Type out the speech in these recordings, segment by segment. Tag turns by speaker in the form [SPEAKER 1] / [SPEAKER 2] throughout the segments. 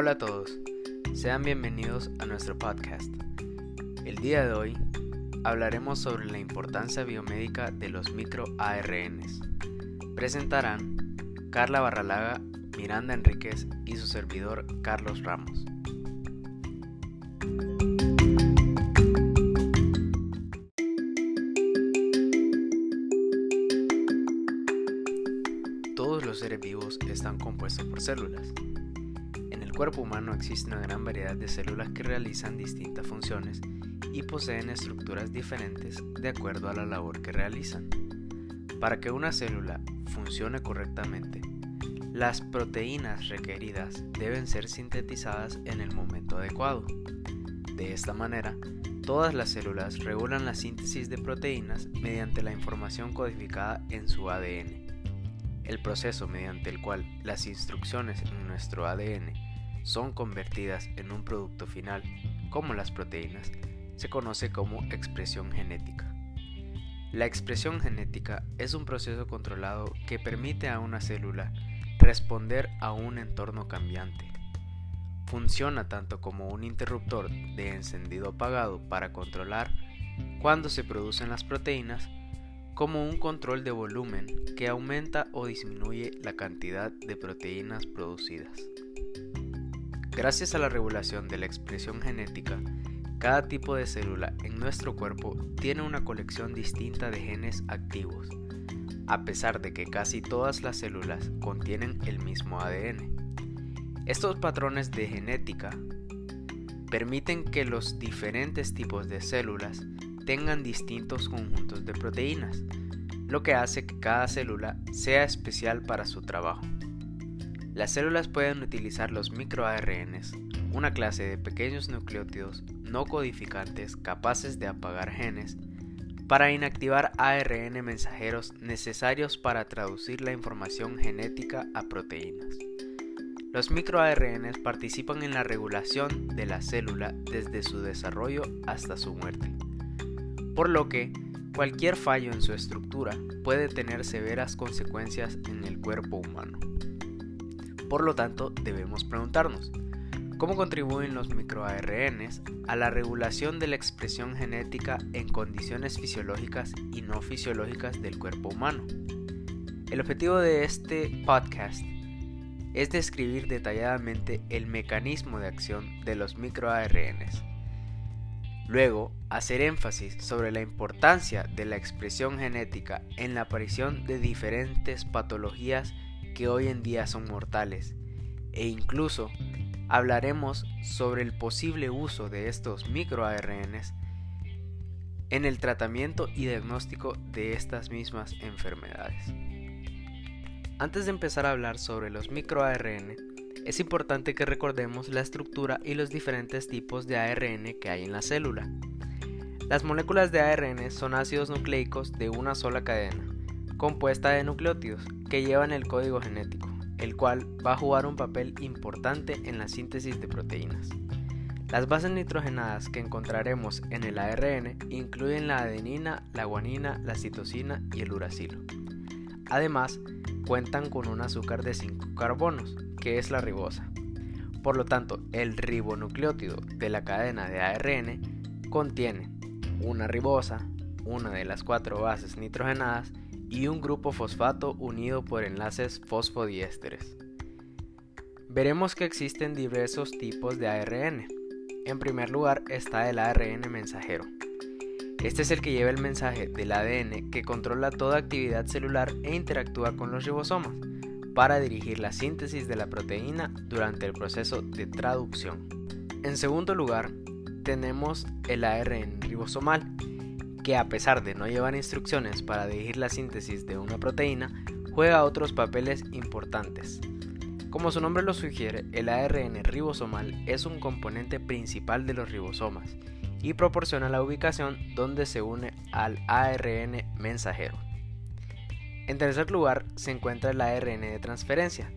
[SPEAKER 1] Hola a todos, sean bienvenidos a nuestro podcast. El día de hoy hablaremos sobre la importancia biomédica de los microARNs. Presentarán Carla Barralaga, Miranda Enríquez y su servidor Carlos Ramos. Todos los seres vivos están compuestos por células. Cuerpo humano existe una gran variedad de células que realizan distintas funciones y poseen estructuras diferentes de acuerdo a la labor que realizan. Para que una célula funcione correctamente, las proteínas requeridas deben ser sintetizadas en el momento adecuado. De esta manera, todas las células regulan la síntesis de proteínas mediante la información codificada en su ADN. El proceso mediante el cual las instrucciones en nuestro ADN son convertidas en un producto final, como las proteínas, se conoce como expresión genética. La expresión genética es un proceso controlado que permite a una célula responder a un entorno cambiante. Funciona tanto como un interruptor de encendido apagado para controlar cuando se producen las proteínas, como un control de volumen que aumenta o disminuye la cantidad de proteínas producidas. Gracias a la regulación de la expresión genética, cada tipo de célula en nuestro cuerpo tiene una colección distinta de genes activos, a pesar de que casi todas las células contienen el mismo ADN. Estos patrones de genética permiten que los diferentes tipos de células tengan distintos conjuntos de proteínas, lo que hace que cada célula sea especial para su trabajo. Las células pueden utilizar los microARNs, una clase de pequeños nucleótidos no codificantes capaces de apagar genes para inactivar ARN mensajeros necesarios para traducir la información genética a proteínas. Los microARNs participan en la regulación de la célula desde su desarrollo hasta su muerte, por lo que cualquier fallo en su estructura puede tener severas consecuencias en el cuerpo humano. Por lo tanto, debemos preguntarnos, ¿Cómo contribuyen los microARNs a la regulación de la expresión genética en condiciones fisiológicas y no fisiológicas del cuerpo humano? El objetivo de este podcast es describir detalladamente el mecanismo de acción de los microARNs. Luego, hacer énfasis sobre la importancia de la expresión genética en la aparición de diferentes patologías que hoy en día son mortales e incluso hablaremos sobre el posible uso de estos microARNs en el tratamiento y diagnóstico de estas mismas enfermedades. Antes de empezar a hablar sobre los microARN, es importante que recordemos la estructura y los diferentes tipos de ARN que hay en la célula. Las moléculas de ARN son ácidos nucleicos de una sola cadena, compuesta de nucleótidos, que llevan el código genético el cual va a jugar un papel importante en la síntesis de proteínas. Las bases nitrogenadas que encontraremos en el ARN incluyen la adenina, la guanina, la citosina y el uracilo. Además, cuentan con un azúcar de 5 carbonos, que es la ribosa. Por lo tanto, el ribonucleótido de la cadena de ARN contiene una ribosa, una de las cuatro bases nitrogenadas y un grupo fosfato unido por enlaces fosfodiésteres. Veremos que existen diversos tipos de ARN. En primer lugar está el ARN mensajero. Este es el que lleva el mensaje del ADN que controla toda actividad celular e interactúa con los ribosomas para dirigir la síntesis de la proteína durante el proceso de traducción. En segundo lugar, tenemos el ARN ribosomal, que a pesar de no llevar instrucciones para dirigir la síntesis de una proteína, juega otros papeles importantes. Como su nombre lo sugiere, el ARN ribosomal es un componente principal de los ribosomas y proporciona la ubicación donde se une al ARN mensajero. En tercer lugar se encuentra el ARN de transferencia,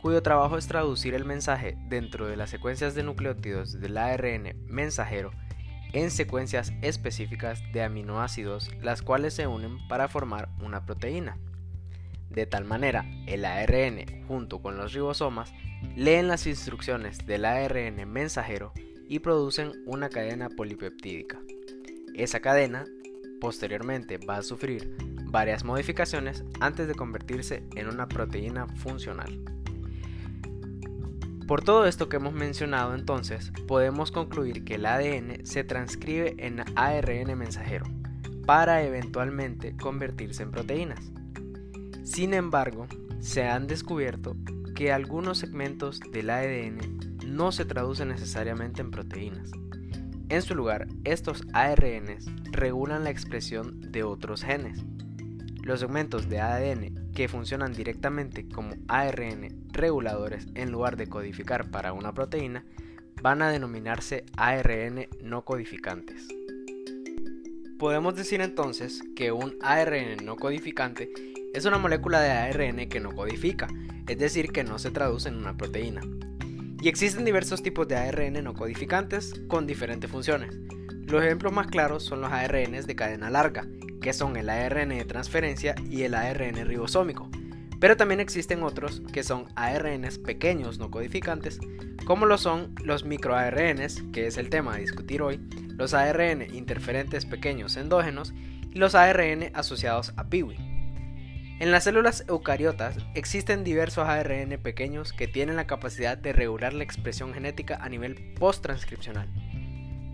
[SPEAKER 1] cuyo trabajo es traducir el mensaje dentro de las secuencias de nucleótidos del ARN mensajero en secuencias específicas de aminoácidos, las cuales se unen para formar una proteína. De tal manera, el ARN, junto con los ribosomas, leen las instrucciones del ARN mensajero y producen una cadena polipeptídica. Esa cadena posteriormente va a sufrir varias modificaciones antes de convertirse en una proteína funcional. Por todo esto que hemos mencionado entonces, podemos concluir que el ADN se transcribe en ARN mensajero para eventualmente convertirse en proteínas. Sin embargo, se han descubierto que algunos segmentos del ADN no se traducen necesariamente en proteínas. En su lugar, estos ARNs regulan la expresión de otros genes. Los segmentos de ADN que funcionan directamente como ARN reguladores en lugar de codificar para una proteína van a denominarse ARN no codificantes. Podemos decir entonces que un ARN no codificante es una molécula de ARN que no codifica, es decir, que no se traduce en una proteína. Y existen diversos tipos de ARN no codificantes con diferentes funciones. Los ejemplos más claros son los ARNs de cadena larga, que son el ARN de transferencia y el ARN ribosómico. Pero también existen otros que son ARNs pequeños no codificantes, como lo son los microARNs, que es el tema a discutir hoy, los ARN interferentes pequeños endógenos y los ARN asociados a PIWI. En las células eucariotas existen diversos ARN pequeños que tienen la capacidad de regular la expresión genética a nivel post-transcripcional.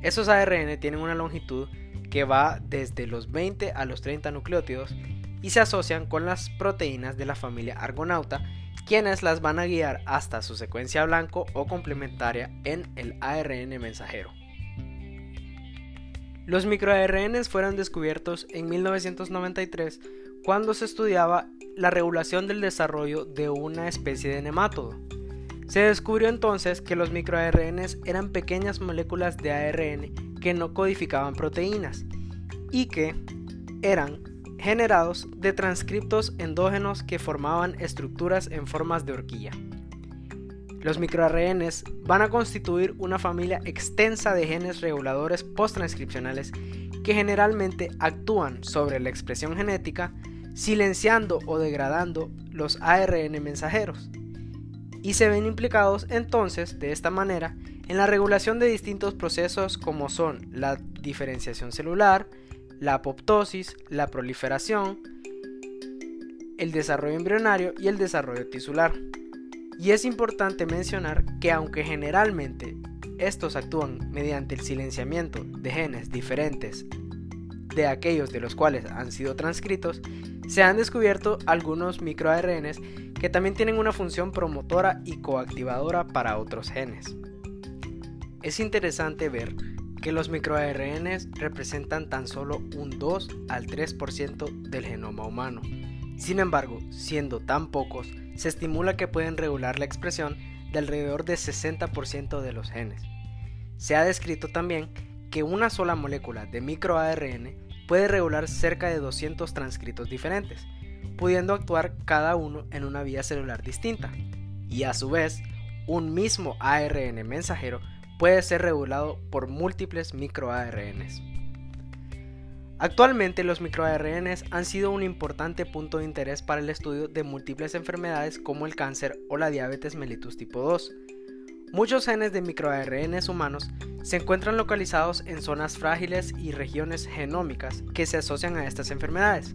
[SPEAKER 1] Esos ARN tienen una longitud que va desde los 20 a los 30 nucleótidos y se asocian con las proteínas de la familia argonauta, quienes las van a guiar hasta su secuencia blanco o complementaria en el ARN mensajero. Los microARNs fueron descubiertos en 1993 cuando se estudiaba la regulación del desarrollo de una especie de nemátodo. Se descubrió entonces que los microARNs eran pequeñas moléculas de ARN que no codificaban proteínas y que eran generados de transcriptos endógenos que formaban estructuras en formas de horquilla. Los microARNs van a constituir una familia extensa de genes reguladores posttranscripcionales que generalmente actúan sobre la expresión genética silenciando o degradando los ARN mensajeros. Y se ven implicados entonces, de esta manera, en la regulación de distintos procesos como son la diferenciación celular, la apoptosis, la proliferación, el desarrollo embrionario y el desarrollo tisular. Y es importante mencionar que aunque generalmente estos actúan mediante el silenciamiento de genes diferentes de aquellos de los cuales han sido transcritos, se han descubierto algunos microARNs que también tienen una función promotora y coactivadora para otros genes. Es interesante ver que los microARNs representan tan solo un 2 al 3% del genoma humano. Sin embargo, siendo tan pocos, se estimula que pueden regular la expresión de alrededor del 60% de los genes. Se ha descrito también que una sola molécula de microARN puede regular cerca de 200 transcritos diferentes, pudiendo actuar cada uno en una vía celular distinta. Y a su vez, un mismo ARN mensajero puede ser regulado por múltiples microARNs. Actualmente los microARNs han sido un importante punto de interés para el estudio de múltiples enfermedades como el cáncer o la diabetes mellitus tipo 2, Muchos genes de microARNs humanos se encuentran localizados en zonas frágiles y regiones genómicas que se asocian a estas enfermedades,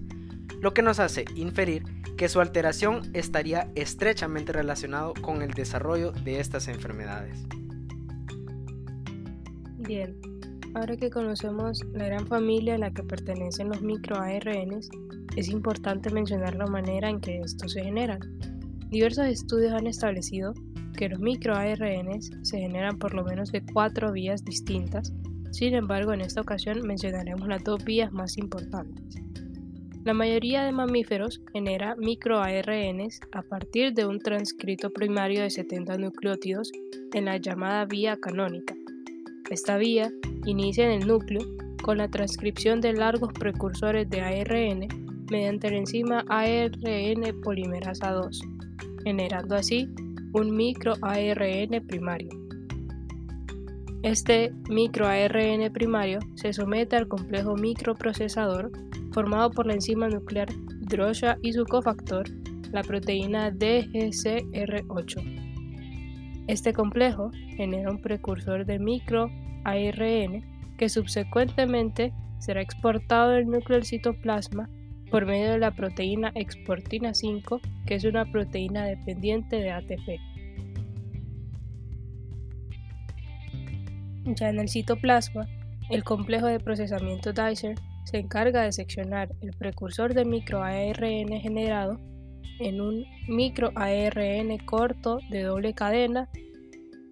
[SPEAKER 1] lo que nos hace inferir que su alteración estaría estrechamente relacionado con el desarrollo de estas enfermedades.
[SPEAKER 2] Bien, ahora que conocemos la gran familia a la que pertenecen los microARNs, es importante mencionar la manera en que estos se generan. Diversos estudios han establecido que los microARNs se generan por lo menos de cuatro vías distintas, sin embargo en esta ocasión mencionaremos las dos vías más importantes. La mayoría de mamíferos genera microARNs a partir de un transcrito primario de 70 nucleótidos en la llamada vía canónica. Esta vía inicia en el núcleo con la transcripción de largos precursores de ARN mediante la enzima ARN polimerasa 2, generando así un microARN primario. Este microARN primario se somete al complejo microprocesador formado por la enzima nuclear DROSHA y su cofactor la proteína DGCR8. Este complejo genera un precursor de micro ARN que subsecuentemente será exportado del núcleo del citoplasma por medio de la proteína exportina 5, que es una proteína dependiente de ATP. Ya en el citoplasma, el complejo de procesamiento Dicer se encarga de seccionar el precursor de microARN generado en un microARN corto de doble cadena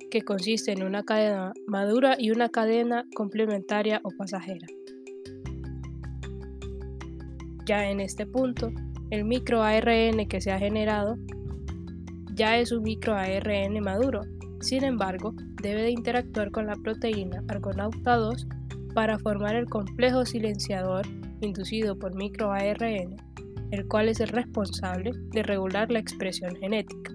[SPEAKER 2] que consiste en una cadena madura y una cadena complementaria o pasajera. Ya en este punto, el microARN que se ha generado ya es un microARN maduro, sin embargo, debe de interactuar con la proteína argonauta 2 para formar el complejo silenciador inducido por microARN, el cual es el responsable de regular la expresión genética.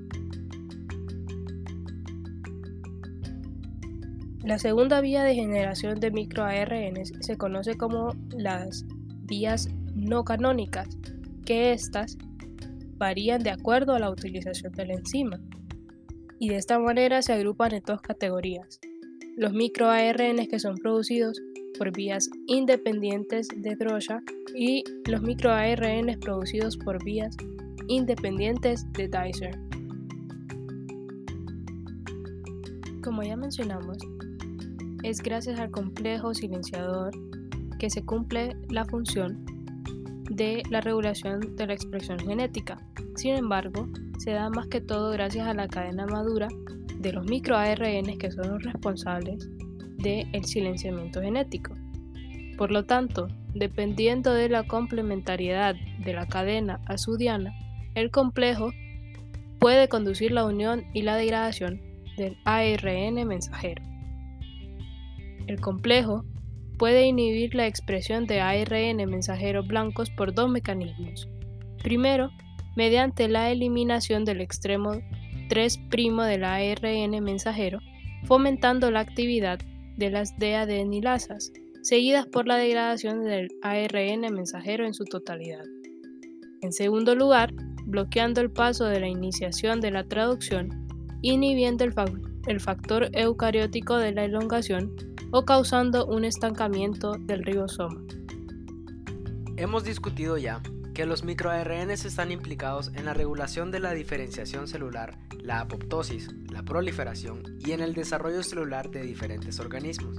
[SPEAKER 2] La segunda vía de generación de microARNs se conoce como las vías no canónicas, que éstas varían de acuerdo a la utilización de la enzima, y de esta manera se agrupan en dos categorías. Los microARNs que son producidos por vías independientes de Drosha y los microARNs producidos por vías independientes de Dicer. Como ya mencionamos, es gracias al complejo silenciador que se cumple la función de la regulación de la expresión genética. Sin embargo, se da más que todo gracias a la cadena madura de los microARN que son los responsables del silenciamiento genético. Por lo tanto, dependiendo de la complementariedad de la cadena azudiana, el complejo puede conducir la unión y la degradación del ARN mensajero. El complejo puede inhibir la expresión de ARN mensajeros blancos por dos mecanismos. Primero, mediante la eliminación del extremo 3' del ARN mensajero, fomentando la actividad de las deadenilasas, seguidas por la degradación del ARN mensajero en su totalidad. En segundo lugar, bloqueando el paso de la iniciación de la traducción, inhibiendo el, el factor eucariótico de la elongación o causando un estancamiento del ribosoma.
[SPEAKER 1] Hemos discutido ya que los microARNs están implicados en la regulación de la diferenciación celular, la apoptosis, la proliferación y en el desarrollo celular de diferentes organismos.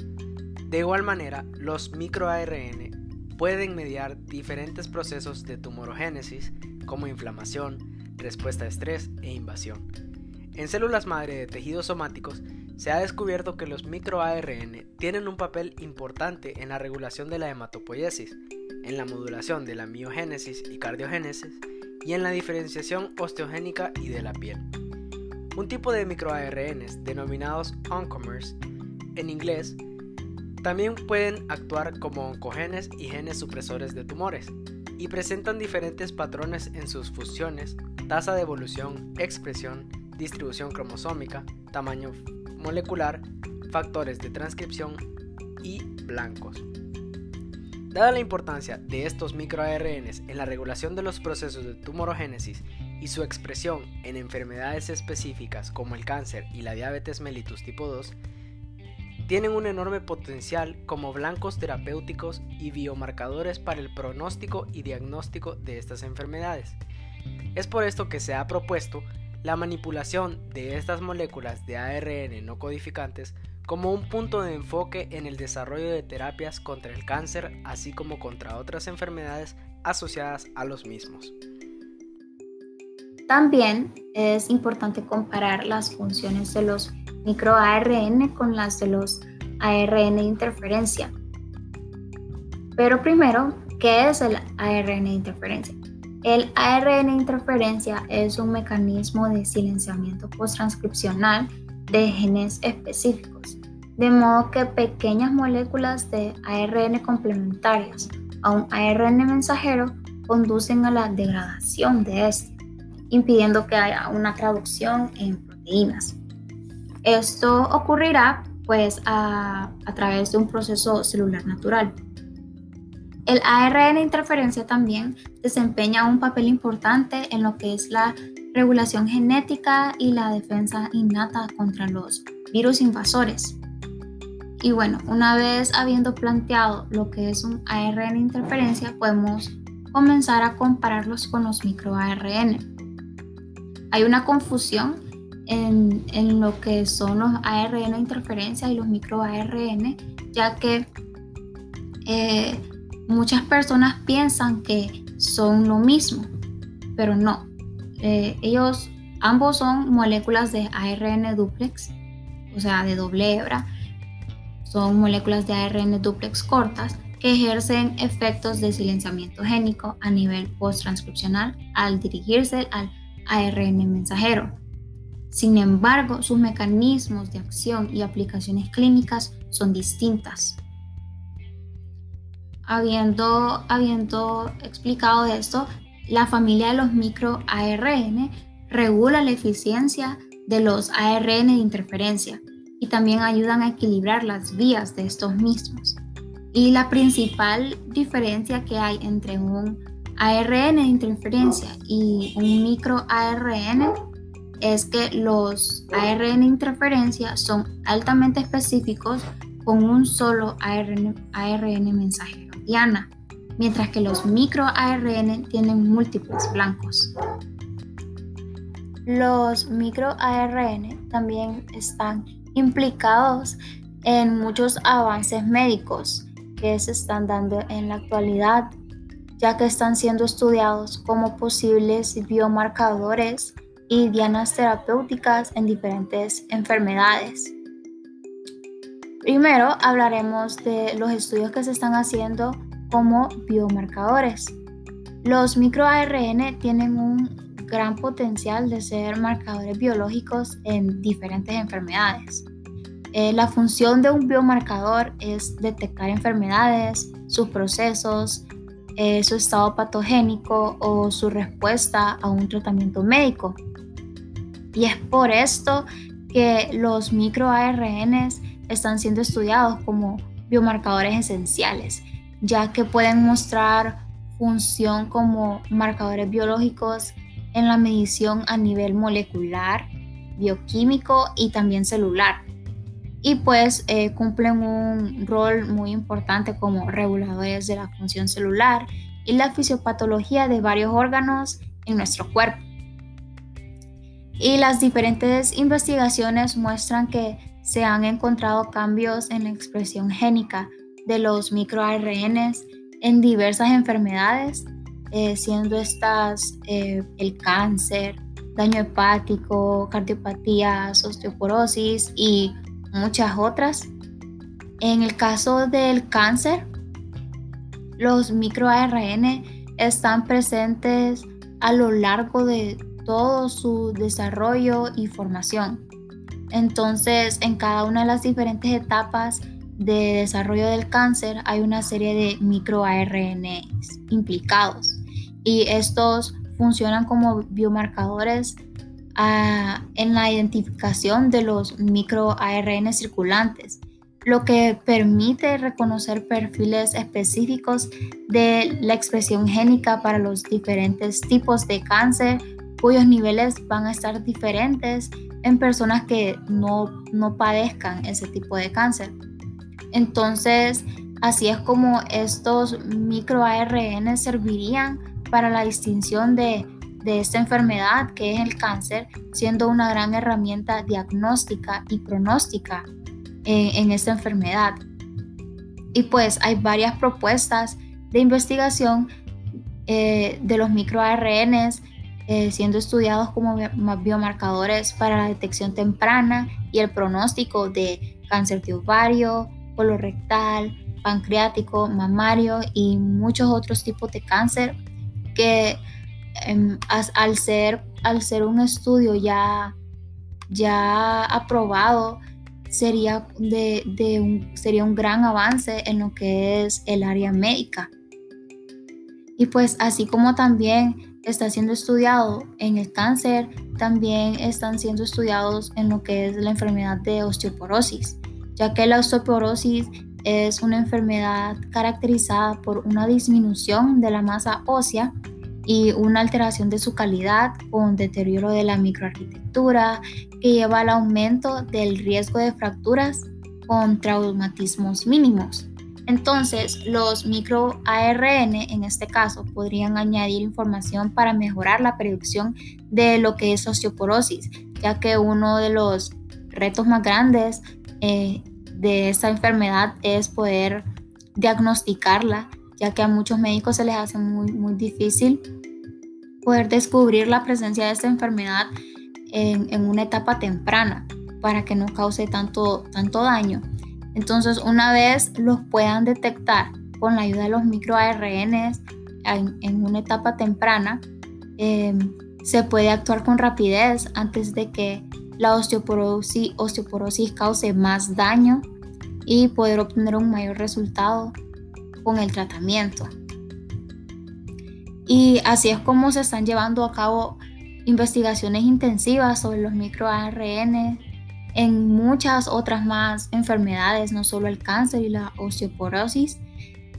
[SPEAKER 1] De igual manera, los microARN pueden mediar diferentes procesos de tumorogénesis como inflamación, respuesta a estrés e invasión. En células madre de tejidos somáticos se ha descubierto que los microARN tienen un papel importante en la regulación de la hematopoiesis, en la modulación de la miogénesis y cardiogénesis y en la diferenciación osteogénica y de la piel. Un tipo de microARNs denominados oncomers en inglés también pueden actuar como oncogenes y genes supresores de tumores y presentan diferentes patrones en sus funciones, tasa de evolución, expresión, distribución cromosómica, tamaño molecular, factores de transcripción y blancos. Dada la importancia de estos microARNs en la regulación de los procesos de tumorogénesis y su expresión en enfermedades específicas como el cáncer y la diabetes mellitus tipo 2, tienen un enorme potencial como blancos terapéuticos y biomarcadores para el pronóstico y diagnóstico de estas enfermedades. Es por esto que se ha propuesto la manipulación de estas moléculas de ARN no codificantes como un punto de enfoque en el desarrollo de terapias contra el cáncer, así como contra otras enfermedades asociadas a los mismos.
[SPEAKER 3] También es importante comparar las funciones de los microARN con las de los ARN interferencia. Pero primero, ¿qué es el ARN interferencia? El ARN interferencia es un mecanismo de silenciamiento posttranscripcional de genes específicos, de modo que pequeñas moléculas de ARN complementarias a un ARN mensajero conducen a la degradación de este, impidiendo que haya una traducción en proteínas. Esto ocurrirá pues a, a través de un proceso celular natural. El ARN interferencia también desempeña un papel importante en lo que es la regulación genética y la defensa innata contra los virus invasores. Y bueno, una vez habiendo planteado lo que es un ARN interferencia, podemos comenzar a compararlos con los microARN. Hay una confusión en, en, lo que son los ARN interferencia y los microARN, ya que eh, muchas personas piensan que son lo mismo, pero no. Eh, ellos ambos son moléculas de ARN duplex, o sea, de doble hebra. Son moléculas de ARN duplex cortas que ejercen efectos de silenciamiento génico a nivel posttranscripcional al dirigirse al ARN mensajero. Sin embargo, sus mecanismos de acción y aplicaciones clínicas son distintas. Habiendo, habiendo explicado esto, la familia de los microARN regula la eficiencia de los ARN de interferencia también ayudan a equilibrar las vías de estos mismos. Y la principal diferencia que hay entre un ARN de interferencia y un microARN es que los ARN de interferencia son altamente específicos con un solo ARN, ARN mensajero diana, mientras que los microARN tienen múltiples blancos. Los microARN también están implicados en muchos avances médicos que se están dando en la actualidad, ya que están siendo estudiados como posibles biomarcadores y dianas terapéuticas en diferentes enfermedades. Primero hablaremos de los estudios que se están haciendo como biomarcadores. Los microARN tienen un gran potencial de ser marcadores biológicos en diferentes enfermedades. Eh, la función de un biomarcador es detectar enfermedades, sus procesos, eh, su estado patogénico o su respuesta a un tratamiento médico. Y es por esto que los microARNs están siendo estudiados como biomarcadores esenciales, ya que pueden mostrar función como marcadores biológicos en la medición a nivel molecular, bioquímico y también celular y pues eh, cumplen un rol muy importante como reguladores de la función celular y la fisiopatología de varios órganos en nuestro cuerpo. Y las diferentes investigaciones muestran que se han encontrado cambios en la expresión génica de los microARNs en diversas enfermedades, eh, siendo estas eh, el cáncer, daño hepático, cardiopatías, osteoporosis y muchas otras. En el caso del cáncer, los microARN están presentes a lo largo de todo su desarrollo y formación. Entonces, en cada una de las diferentes etapas de desarrollo del cáncer hay una serie de microARNs implicados y estos funcionan como biomarcadores en la identificación de los microARN circulantes, lo que permite reconocer perfiles específicos de la expresión génica para los diferentes tipos de cáncer cuyos niveles van a estar diferentes en personas que no, no padezcan ese tipo de cáncer. Entonces, así es como estos microARN servirían para la distinción de de esta enfermedad que es el cáncer, siendo una gran herramienta diagnóstica y pronóstica eh, en esta enfermedad. Y pues hay varias propuestas de investigación eh, de los microARNs eh, siendo estudiados como biomarcadores para la detección temprana y el pronóstico de cáncer de ovario, colorectal, pancreático, mamario y muchos otros tipos de cáncer que Em, al, ser, al ser un estudio ya, ya aprobado, sería, de, un, sería un gran avance en lo que es el área médica. Y pues así como también está siendo estudiado en el cáncer, también están siendo estudiados en lo que es la enfermedad de osteoporosis, ya que la osteoporosis es una enfermedad caracterizada por una disminución de la masa ósea y una alteración de su calidad con deterioro de la microarquitectura que lleva al aumento del riesgo de fracturas con traumatismos mínimos. Entonces, los microARN en este caso podrían añadir información para mejorar la predicción de lo que es osteoporosis, ya que uno de los retos más grandes eh, de esta enfermedad es poder diagnosticarla, ya que a muchos médicos se les hace muy, muy difícil poder descubrir la presencia de esta enfermedad en, una etapa temprana para que no cause tanto, tanto daño. Entonces, una vez los puedan detectar con la ayuda de los microARNs en, en una etapa temprana, em, se puede actuar con rapidez antes de que la osteoporosis, osteoporosis cause más daño y poder obtener un mayor resultado con el tratamiento. Y así es como se están llevando a cabo investigaciones intensivas sobre los microARN en muchas otras más enfermedades, no solo el cáncer y la osteoporosis,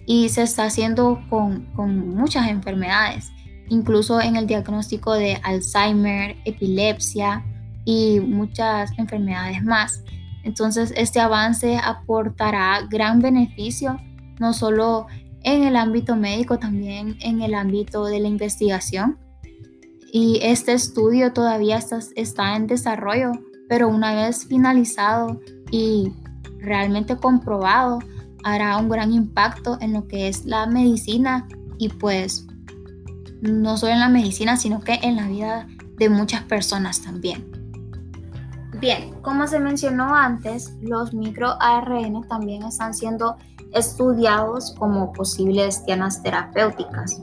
[SPEAKER 3] y se está haciendo con, con muchas enfermedades, incluso en el diagnóstico de Alzheimer, epilepsia y muchas enfermedades más. Entonces, este avance aportará gran beneficio, no solo en el ámbito médico, también en el ámbito de la investigación. Y este estudio todavía está, en desarrollo, pero una vez finalizado y realmente comprobado, hará un gran impacto en lo que es la medicina y pues no solo en la medicina, sino que en la vida de muchas personas también. Bien, como se mencionó antes, los microARN también están siendo estudiados como posibles dianas terapéuticas.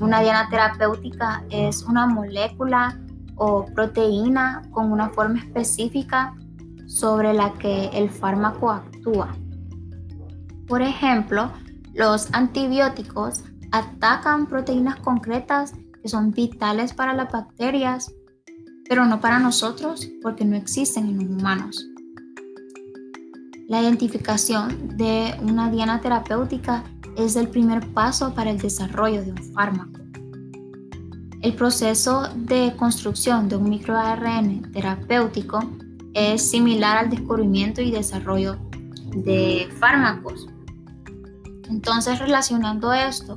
[SPEAKER 3] Una diana terapéutica es una molécula o proteína con una forma específica sobre la que el fármaco actúa. Por ejemplo, los antibióticos atacan proteínas concretas que son vitales para las bacterias, pero no para nosotros porque no existen en los humanos. La identificación de una diana terapéutica es el primer paso para el desarrollo de un fármaco. El proceso de construcción de un microARN terapéutico es similar al descubrimiento y desarrollo de fármacos. Entonces, relacionando esto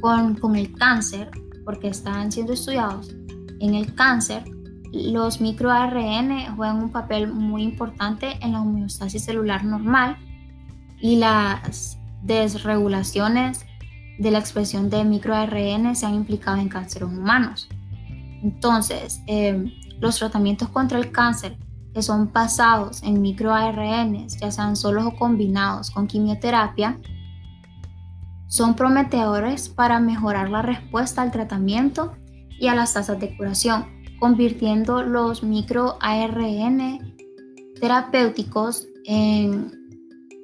[SPEAKER 3] con, el cáncer, porque están siendo estudiados en el cáncer, los microARN juegan un papel muy importante en la homeostasis celular normal y las desregulaciones de la expresión de microARN se han implicado en cánceres humanos. Entonces, eh, los tratamientos contra el cáncer que son basados en microARN, ya sean solos o combinados con quimioterapia, son prometedores para mejorar la respuesta al tratamiento y a las tasas de curación, convirtiendo los microARN terapéuticos en,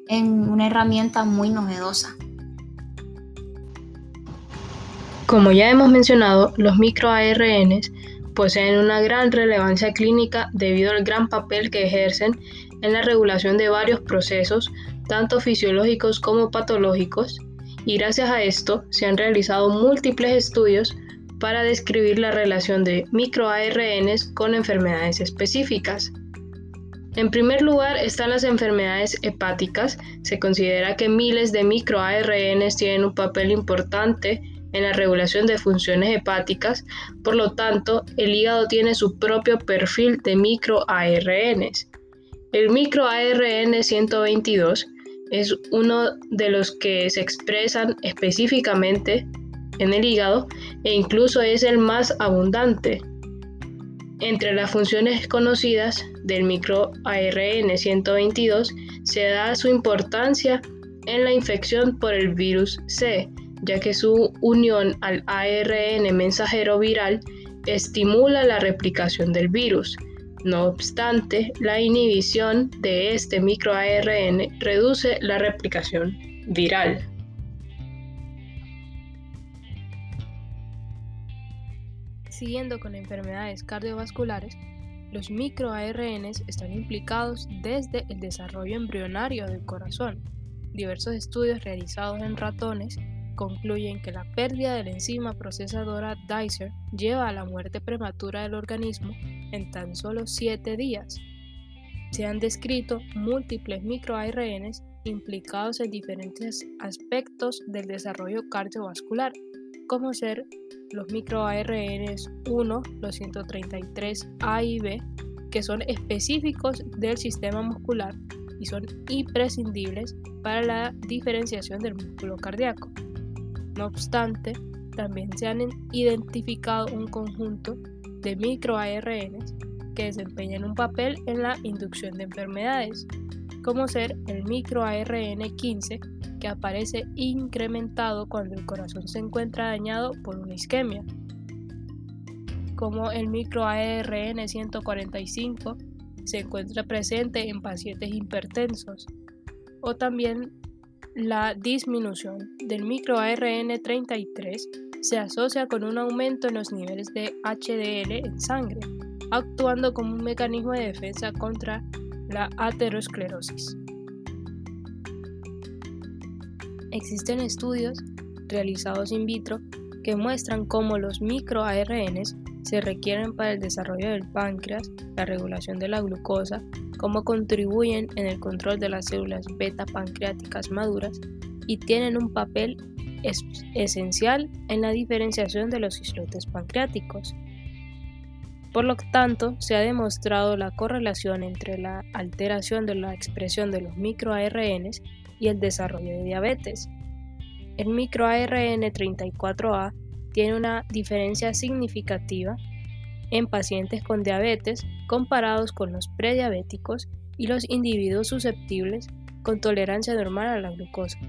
[SPEAKER 3] en una herramienta muy novedosa.
[SPEAKER 2] Como ya hemos mencionado, los microARNs poseen una gran relevancia clínica debido al gran papel que ejercen en la regulación de varios procesos, tanto fisiológicos como patológicos, y gracias a esto se han realizado múltiples estudios para describir la relación de microARNs con enfermedades específicas. En primer lugar están las enfermedades hepáticas. Se considera que miles de microARNs tienen un papel importante en la regulación de funciones hepáticas, por lo tanto, el hígado tiene su propio perfil de microARNs. El microARN 122 es uno de los que se expresan específicamente en el hígado e incluso es el más abundante. Entre las funciones conocidas del microARN 122 se da su importancia en la infección por el virus C, ya que su unión al ARN mensajero viral estimula la replicación del virus. No obstante, la inhibición de este microARN reduce la replicación viral. Siguiendo con enfermedades cardiovasculares, los microARNs están implicados desde el desarrollo embrionario del corazón, diversos estudios realizados en ratones concluyen que la pérdida de la enzima procesadora Dicer lleva a la muerte prematura del organismo en tan solo 7 días. Se han descrito múltiples microARNs implicados en diferentes aspectos del desarrollo cardiovascular, como ser los microARNs 1, los 133 A y B, que son específicos del sistema muscular y son imprescindibles para la diferenciación del músculo cardíaco. No obstante, también se han identificado un conjunto de microARNs que desempeñan un papel en la inducción de enfermedades, como ser el microARN 15, que aparece incrementado cuando el corazón se encuentra dañado por una isquemia, como el microARN 145 se encuentra presente en pacientes hipertensos, o también la disminución del microARN 33 se asocia con un aumento en los niveles de HDL en sangre, actuando como un mecanismo de defensa contra la aterosclerosis. Existen estudios realizados in vitro que muestran cómo los microARNs se requieren para el desarrollo del páncreas, la regulación de la glucosa, cómo contribuyen en el control de las células beta pancreáticas maduras y tienen un papel esencial en la diferenciación de los islotes pancreáticos. Por lo tanto, se ha demostrado la correlación entre la alteración de la expresión de los microARNs y el desarrollo de diabetes. El microARN 34A tiene una diferencia significativa en pacientes con diabetes comparados con los prediabéticos y los individuos susceptibles con tolerancia normal a la glucosa.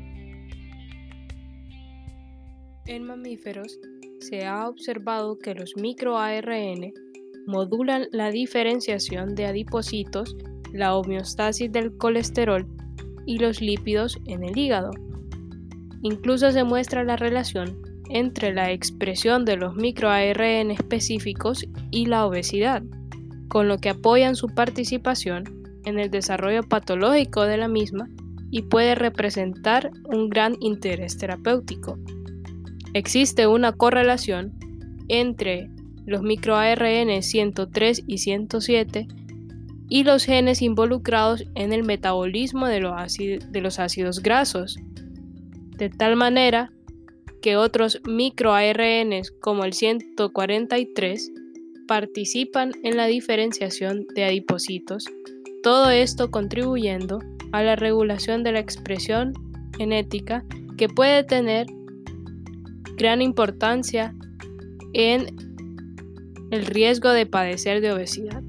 [SPEAKER 2] En mamíferos se ha observado que los microARN modulan la diferenciación de adipocitos, la homeostasis del colesterol y los lípidos en el hígado. Incluso se muestra la relación entre la expresión de los microARN específicos y la obesidad, con lo que apoyan su participación en el desarrollo patológico de la misma y puede representar un gran interés terapéutico. Existe una correlación entre los microARN 103 y 107 y los genes involucrados en el metabolismo de los ácidos grasos, de tal manera que otros microARNs como el 143 participan en la diferenciación de adipocitos, todo esto contribuyendo a la regulación de la expresión genética que puede tener gran importancia en el riesgo de padecer de obesidad.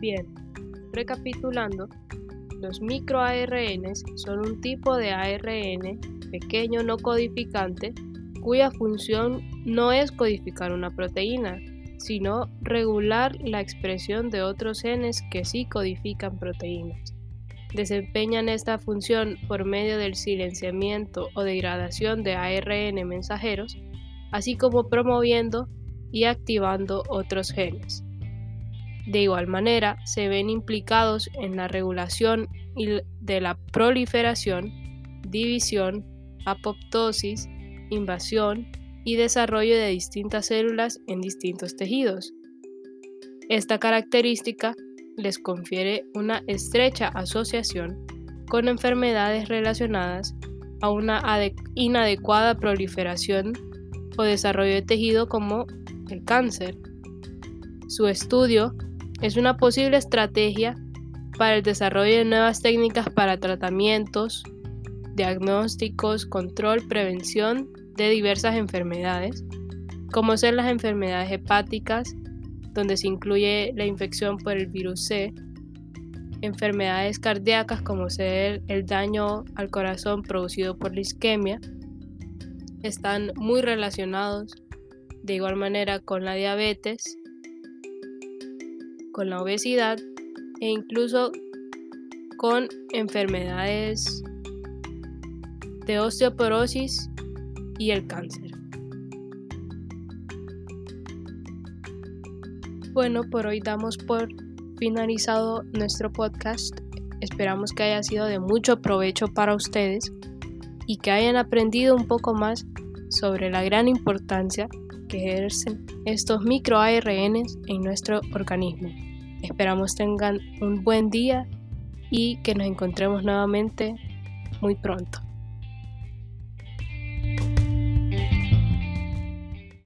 [SPEAKER 2] Bien, recapitulando, los microARNs son un tipo de ARN pequeño no codificante cuya función no es codificar una proteína, sino regular la expresión de otros genes que sí codifican proteínas. Desempeñan esta función por medio del silenciamiento o degradación de ARN mensajeros así como promoviendo y activando otros genes. De igual manera, se ven implicados en la regulación de la proliferación, división, apoptosis, invasión y desarrollo de distintas células en distintos tejidos. Esta característica les confiere una estrecha asociación con enfermedades relacionadas a una inadecuada proliferación o desarrollo de tejido como el cáncer. Su estudio es una posible estrategia para el desarrollo de nuevas técnicas para tratamientos, diagnósticos, control, prevención de diversas enfermedades, como ser las enfermedades hepáticas, donde se incluye la infección por el virus C, enfermedades cardíacas como ser el daño al corazón producido por la isquemia, están muy relacionados de igual manera con la diabetes, con la obesidad e incluso con enfermedades de osteoporosis y el cáncer. Bueno, por hoy damos por finalizado nuestro podcast. Esperamos que haya sido de mucho provecho para ustedes y que hayan aprendido un poco más sobre la gran importancia que ejercen estos microARNs en nuestro organismo. Esperamos tengan un buen día y que nos encontremos nuevamente muy pronto.